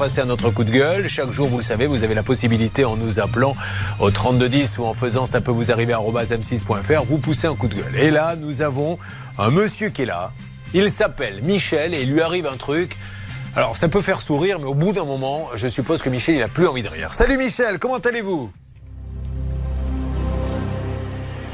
passer à notre coup de gueule. Chaque jour, vous savez, vous avez la possibilité en nous appelant au 3210 ou en faisant ça peut vous arriver à m6.fr, vous poussez un coup de gueule. Et là, nous avons un monsieur qui est là. Il s'appelle Michel et il lui arrive un truc. Alors, ça peut faire sourire, mais au bout d'un moment, je suppose que Michel, il n'a plus envie de rire. Salut Michel, comment allez-vous?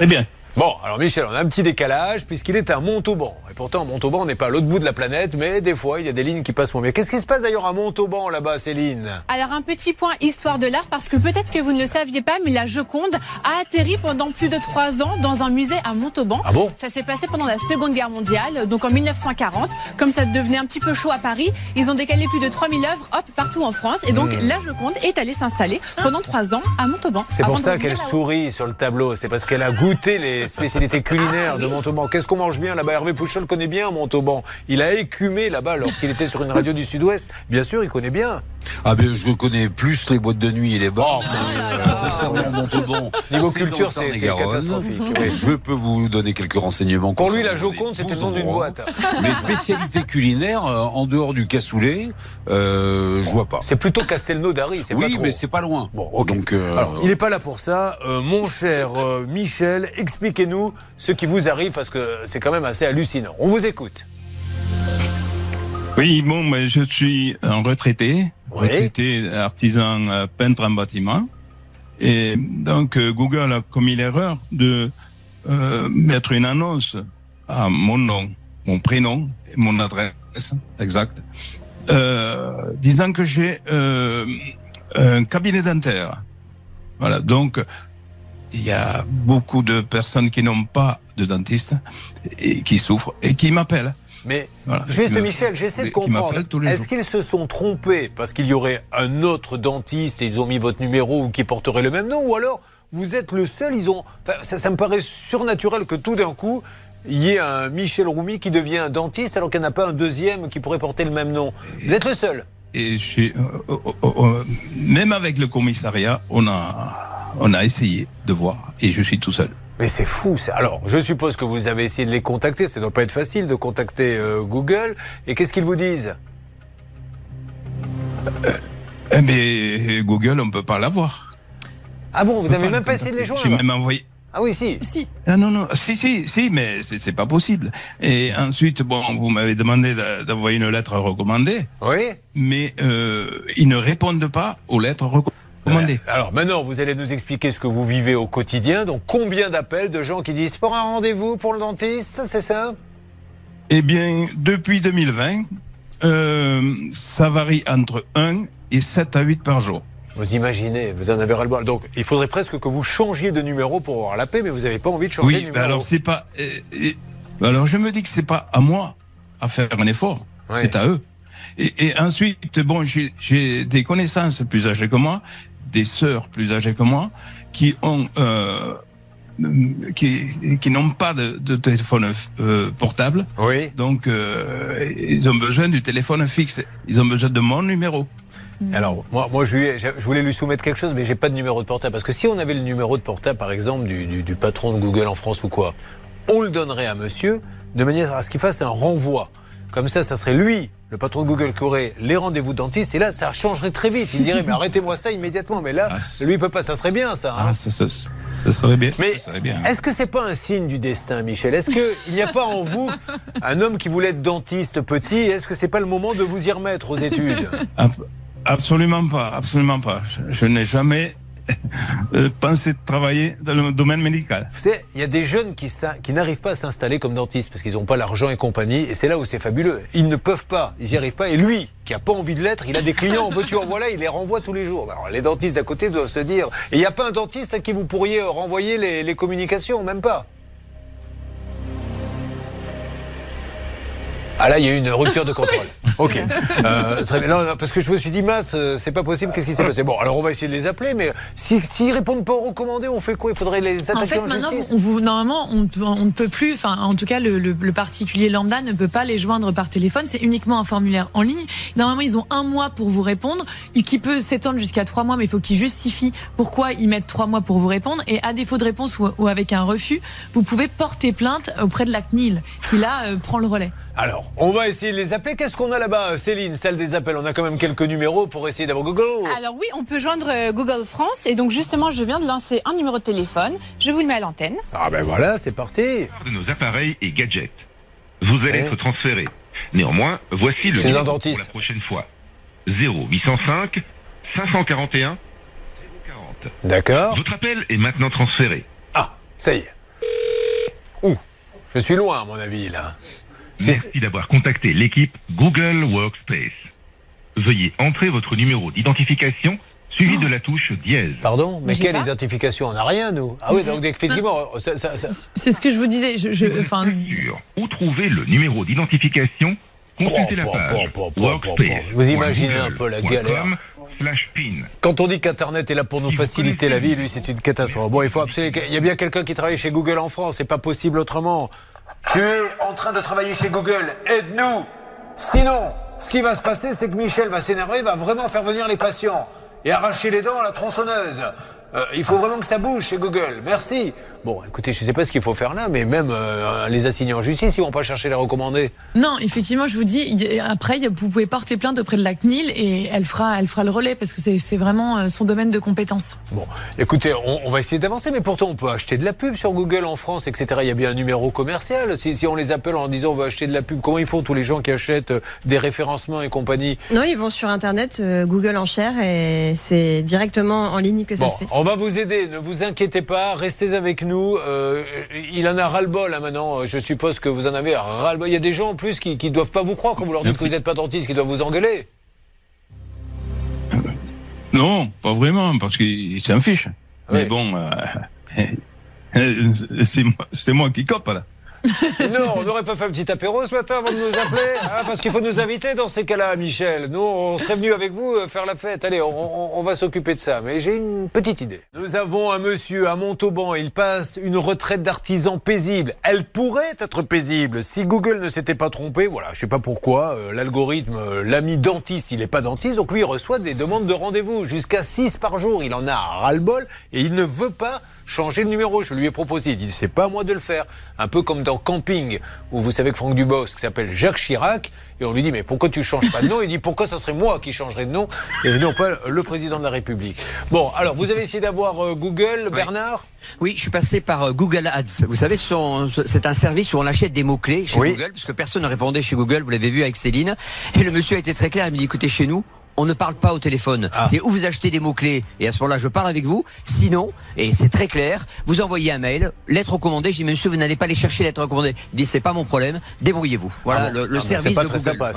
Eh bien. Bon, alors Michel, on a un petit décalage puisqu'il est à Montauban. Et pourtant, Montauban n'est pas à l'autre bout de la planète, mais des fois, il y a des lignes qui passent moins bien. Qu'est-ce qui se passe d'ailleurs à Montauban là-bas, Céline? Alors, un petit point histoire de l'art, parce que peut-être que vous ne le saviez pas, mais la Joconde a atterri pendant plus de trois ans dans un musée à Montauban. Ah bon? Ça s'est passé pendant la Seconde Guerre mondiale, donc en 1940. Comme ça devenait un petit peu chaud à Paris, ils ont décalé plus de 3000 œuvres, hop, partout en France. Et donc, la Joconde est allée s'installer pendant trois ans à Montauban. C'est pour ça qu'elle sourit sur le tableau. C'est parce qu'elle a goûté les spécialités culinaires de Montauban. Qu'est-ce qu'on mange bien là-bas? Hervé Pouchol connaît bien Montauban. Il a écumé là-bas lorsqu'il était sur une radio du Sud-Ouest. Bien sûr, il connaît bien. Ah ben je connais plus les boîtes de nuit et les bars. Oh, euh, concernant Montauban, Niveau culture, c'est- catastrophique, oui. Je peux vous donner quelques renseignements. Pour lui, la Joconde, les c'était le nom d'une boîte. Mais spécialité culinaire, euh, en dehors du cassoulet, euh, je vois pas. C'est plutôt Castelnau d'Ari, c'est pas Oui, trop. mais c'est pas loin. Bon. Donc, euh, Alors, il n'est pas là pour ça. Euh, mon cher euh, Michel, expliquez-nous ce qui vous arrive parce que c'est quand même assez hallucinant. On vous écoute. Oui, bon, mais je suis un retraité, Oui. retraité artisan euh, peintre en bâtiment. Et donc, euh, Google a commis l'erreur de euh, mettre une annonce à mon nom, mon prénom et mon adresse exacte, euh, disant que j'ai euh, un cabinet dentaire. Voilà, donc il y a beaucoup de personnes qui n'ont pas de dentiste et qui souffrent et qui m'appellent. Mais Voilà. juste me- Michel, j'essaie de comprendre. Est-ce qu'ils se sont trompés parce qu'il y aurait un autre dentiste et ils ont mis votre numéro ou qui porterait le même nom Ou alors vous êtes le seul, ils ont. Enfin, ça, ça me paraît surnaturel que tout d'un coup, il y ait un Michel Roumi qui devient un dentiste alors qu'il n'y en a pas un deuxième qui pourrait porter le même nom. Vous êtes le seul. Et euh, euh, euh, même avec le commissariat, on a, on a essayé de voir et je suis tout seul. Mais c'est fou, ça. Alors, je suppose que vous avez essayé de les contacter. Ça ne doit pas être facile de contacter euh, Google. Et qu'est-ce qu'ils vous disent? Eh, Mais Google, on peut pas l'avoir. Ah bon, vous n'avez même pas essayé de les joindre J'ai même envoyé. Ah oui, si. Si. Ah non, non, si, si, si, mais c'est pas possible. Et ensuite, bon, vous m'avez demandé d'envoyer une lettre recommandée, Oui mais euh, ils ne répondent pas aux lettres recommandées. Alors maintenant, vous allez nous expliquer ce que vous vivez au quotidien. Donc, combien d'appels de gens qui disent pour un rendez-vous pour le dentiste, c'est ça? Eh bien, depuis 2020, euh, ça varie entre 1 et 7 à 8 par jour. Vous imaginez, vous en avez ras-le-bol. Donc, il faudrait presque que vous changiez de numéro pour avoir la paix, mais vous n'avez pas envie de changer de numéro. ben alors c'est pas. euh, euh, alors je me dis que c'est pas à moi à faire un effort, Ouais. c'est à eux. Et, et ensuite, bon, j'ai des connaissances plus âgées que moi, des sœurs plus âgées que moi, qui ont euh, qui, qui n'ont pas de, de téléphone euh, portable. Oui. Donc, euh, ils ont besoin du téléphone fixe. Ils ont besoin de mon numéro. Alors, moi, moi je, lui ai- je voulais lui soumettre quelque chose, mais j'ai pas de numéro de portable. Parce que si on avait le numéro de portable, par exemple, du, du- du patron de Google en France ou quoi, on le donnerait à monsieur de manière à ce qu'il fasse un renvoi. Comme ça, ça serait lui, le patron de Google, qui aurait les rendez-vous dentistes. Et là, ça changerait très vite. Il dirait, mais arrêtez-moi ça immédiatement. Mais là, Ah, lui, il peut pas. Ça serait bien, ça. hein. Ah, ça, ça, ça serait bien. Mais est-ce que c'est pas un signe du destin, Michel? Est-ce qu'il n'y a pas en vous un homme qui voulait être dentiste petit? Est-ce que c'est pas le moment de vous y remettre aux études? Ab- Absolument pas, absolument pas. Je, je n'ai jamais euh, pensé de travailler dans le domaine médical. Vous savez, il y a des jeunes qui, n'arrivent pas à s'installer comme dentiste parce qu'ils n'ont pas l'argent et compagnie. Et c'est là où c'est fabuleux. Ils ne peuvent pas, ils n'y arrivent pas. Et lui, qui a pas envie de l'être, il a des clients en veux-tu, en voilà, il les renvoie tous les jours. Alors les dentistes d'à côté doivent se dire. Il n'y a pas un dentiste à qui vous pourriez renvoyer les, les communications, même pas. Ah là, il y a eu une rupture de contrôle. Ok. Euh, très bien. Non, non, parce que je me suis dit, mince, euh, c'est pas possible, qu'est-ce qui s'est passé? Bon, alors on va essayer de les appeler, mais si- s'ils répondent pas aux recommandés, on fait quoi? Il faudrait les attaquer En fait, en maintenant, justice on vous, normalement, on, ne peut plus, enfin, en tout cas, le, le- le particulier lambda ne peut pas les joindre par téléphone. C'est uniquement un formulaire en ligne. Normalement, ils ont un mois pour vous répondre, et qui peut s'étendre jusqu'à trois mois, mais il faut qu'ils justifient pourquoi ils mettent trois mois pour vous répondre. Et à défaut de réponse ou, ou avec un refus, vous pouvez porter plainte auprès de la CNIL, qui là euh, prend le relais. Alors, On va essayer de les appeler. Qu'est-ce qu'on a là-bas, Céline, celle des appels? On a quand même quelques numéros pour essayer d'avoir Google. Alors oui, on peut joindre euh, Google France et donc justement, je viens de lancer un numéro de téléphone. Je vous le mets à l'antenne. Ah ben voilà, c'est parti. de nos appareils et gadgets. Vous allez Ouais. être transféré. Néanmoins, voici le numéro dentiste. pour la prochaine fois. 0805 541 40. D'accord. Votre appel est maintenant transféré. Ah, ça y est. Ouh, je suis loin, à mon avis, là. Merci d'avoir contacté l'équipe Google Workspace. Veuillez entrer votre numéro d'identification suivi de la touche dièse. Pardon Mais quelle pas. identification? On n'a rien, nous. Ah oui, donc effectivement, ça- ça- ça- C'est ce que je vous disais. Je, je- enfin, Sur où trouver le numéro d'identification? Consultez la page oh, workspace. Vous imaginez un peu la galère. Quand on dit qu'Internet est là pour nous faciliter la vie, lui, c'est une catastrophe. Bon, il faut absolument. Il y a bien quelqu'un qui travaille chez Google en France. C'est pas possible autrement. Tu es en train de travailler chez Google. Aide-nous. Sinon, ce qui va se passer, c'est que Michel va s'énerver, va vraiment faire venir les patients et arracher les dents à la tronçonneuse. Euh, il faut vraiment que ça bouge chez Google. Merci. Bon, écoutez, je sais pas ce qu'il faut faire là, mais même euh, les assignés en justice, ils vont pas chercher les recommandés. non, effectivement, je vous dis. Après, vous pouvez porter plainte auprès de la CNIL et elle fera, elle fera le relais parce que c'est vraiment euh, son domaine de compétence. Bon, écoutez, on, on va essayer d'avancer, mais pourtant on peut acheter de la pub sur Google en France, etc. Il y a bien un numéro commercial. Si, si on les appelle en disant on veut acheter de la pub, comment ils font tous les gens qui achètent euh, des référencements et compagnie? Non, ils vont sur Internet, euh, Google Enchères, et c'est directement en ligne que ça Bon, se fait. on va vous aider, ne vous inquiétez pas, restez avec nous. Euh, il en a ras-le-bol hein, maintenant, je suppose que vous en avez ras-le-bol. Il y a des gens en plus qui ne doivent pas vous croire quand vous leur dites Merci. que vous n'êtes pas dentiste, qui doivent vous engueuler. Non, pas vraiment, parce qu'il s'en fiche. Oui. Mais bon, euh, euh, c'est moi, c'est moi qui cope là. Non, on n'aurait pas fait un petit apéro ce matin avant de nous appeler hein, Parce qu'il faut nous inviter dans ces cas-là, Michel. Nous, on serait venu avec vous euh, faire la fête. Allez, on va s'occuper de ça. Mais j'ai une petite idée. Nous avons un monsieur à Montauban. Il passe une retraite d'artisan paisible. Elle pourrait être paisible si Google ne s'était pas trompé. Voilà, je sais pas pourquoi. euh, L'algorithme euh, l'a mis dentiste. Il n'est pas dentiste. Donc lui, il reçoit des demandes de rendez-vous. Jusqu'à 6 par jour. Il en a ras-le-bol. Et il ne veut pas changer de numéro. Je lui ai proposé. Il dit c'est pas à moi de le faire. Un peu comme dans Camping, où vous savez que Franck Dubosc s'appelle Jacques Chirac, et on lui dit mais pourquoi tu changes pas de nom? Il dit pourquoi ça serait moi qui changerais de nom? Et non pas le président de la République. Bon, alors vous avez essayé d'avoir euh, Google, Bernard? Oui, je suis passé par euh, Google Ads. Vous savez, c'est un service où on achète des mots-clés chez Oui. Google, parce que personne ne répondait chez Google, vous l'avez vu avec Céline. Et le monsieur a été très clair, il me dit, écoutez, chez nous, on ne parle pas au téléphone. Ah. C'est où vous achetez des mots-clés, et à ce moment-là, je parle avec vous. Sinon, et c'est très clair, vous envoyez un mail, lettre recommandée. Je dis, monsieur, vous n'allez pas aller chercher lettre recommandée. Il dit, c'est pas mon problème, débrouillez-vous. Voilà, Ah bon le, le Ah, service C'est pas de très Google. sympa.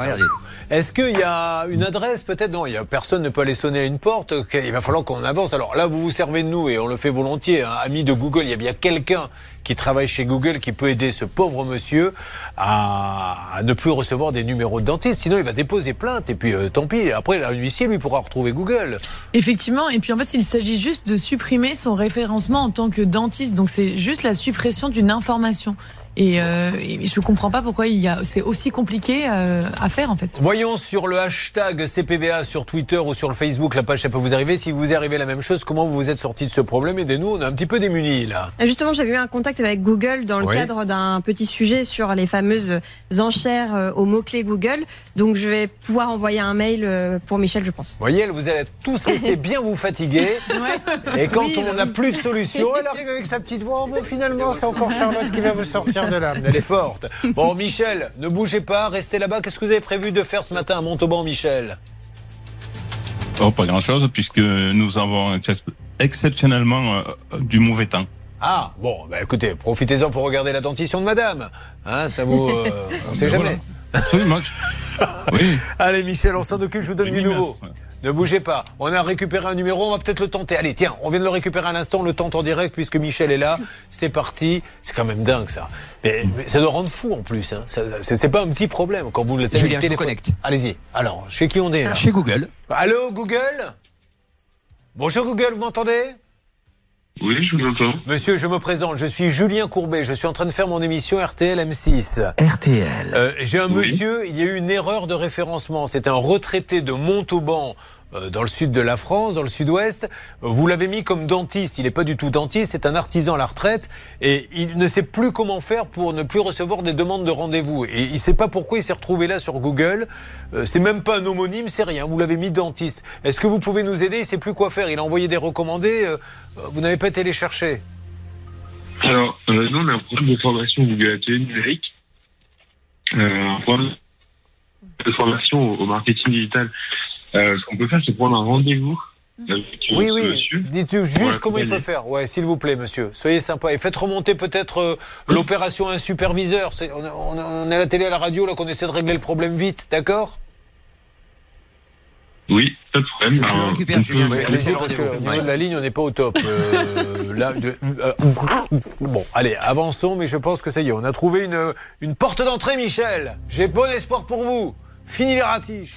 Est-ce qu'il y a une adresse peut-être? Non, il y a personne ne peut aller sonner à une porte. Il va falloir qu'on avance. Alors là, vous vous servez de nous et on le fait volontiers. hein. Ami de Google, il y a bien quelqu'un qui travaille chez Google qui peut aider ce pauvre monsieur à, ne plus recevoir des numéros de dentiste. Sinon, il va déposer plainte et puis euh, tant pis. Après, là, un huissier lui pourra retrouver Google. Effectivement, et puis en fait, il s'agit juste de supprimer son référencement en tant que dentiste. Donc c'est juste la suppression d'une information. Et, euh, et je comprends pas pourquoi il y a, c'est aussi compliqué euh, à faire en fait. Voyons sur le hashtag CPVA sur Twitter ou sur le Facebook, la page ça peut vous arriver. Si vous arrivez la même chose, comment vous vous êtes sorti de ce problème? Aidez-nous, on est un petit peu démunis là. Euh, Justement, j'avais eu un contact avec Google dans le Oui. cadre d'un petit sujet sur les fameuses enchères euh, aux mots-clés Google. Donc, je vais pouvoir envoyer un mail euh, pour Michel, je pense. voyez, elle vous allez tous laisser bien vous fatiguer. Et quand Oui, on n'a plus de solution, elle arrive avec sa petite voix. Oh, bon, finalement, c'est encore Charlotte qui va vous sortir Elle est forte. Bon, Michel, ne bougez pas, restez là-bas. Qu'est-ce que vous avez prévu de faire ce matin à Montauban, Michel? Oh, pas grand-chose, puisque nous avons excep- exceptionnellement euh, du mauvais temps. Ah, bon, bah écoutez, profitez-en pour regarder la dentition de madame. Hein, ça vous. euh, on sait Ben jamais. voilà. Absolument. Oui. Allez, Michel, on s'en occupe, je vous donne du nouveau. merci. Ne bougez pas. On a récupéré un numéro, on va peut-être le tenter. Allez, tiens, on vient de le récupérer à l'instant, on le tente en direct puisque Michel est là. C'est parti. C'est quand même dingue ça. Mais, mais ça doit rendre fou en plus. Hein. C'est pas un petit problème quand vous le savez. Julien, téléphone- connecte. Allez-y. Alors, chez qui on est là Chez Google. Allô, Google? Bonjour Google, vous m'entendez? Oui, je vous entends. Monsieur, je me présente, je suis Julien Courbet, je suis en train de faire mon émission RTL M6. RTL. Euh, J'ai un Oui. monsieur, il y a eu une erreur de référencement. C'est un retraité de Montauban dans le sud de la France, dans le sud-ouest. Vous l'avez mis comme dentiste. Il n'est pas du tout dentiste, c'est un artisan à la retraite et il ne sait plus comment faire pour ne plus recevoir des demandes de rendez-vous. Et il ne sait pas pourquoi il s'est retrouvé là sur Google. Euh, c'est même pas un homonyme, c'est rien. Vous l'avez mis dentiste. Est-ce que vous pouvez nous aider? Il ne sait plus quoi faire. Il a envoyé des recommandés. euh, vous n'avez pas été les chercher. Alors, euh, nous, on a un programme de formation Google Atelier numérique. Euh, un programme de formation au marketing digital. Euh, ce qu'on peut faire, c'est prendre un rendez-vous. Oui, ce oui. monsieur. Dites-nous juste comment il peut faire. Ouais, s'il vous plaît, monsieur. Soyez sympa. Et faites remonter peut-être euh, l'opération un superviseur. On, on- on est à la télé, à la radio, là, qu'on essaie de régler le problème vite. D'accord? Oui, pas de problème. Je- Alors, récupère, on Julien, laissez le parce rendez-vous. qu'au niveau Ouais. de la ligne, on n'est pas au top. Euh, là, de- euh, bon, allez, avançons, mais je pense que ça y est, on a trouvé une, une porte d'entrée, Michel. J'ai bon espoir pour vous. Fini les ratiches.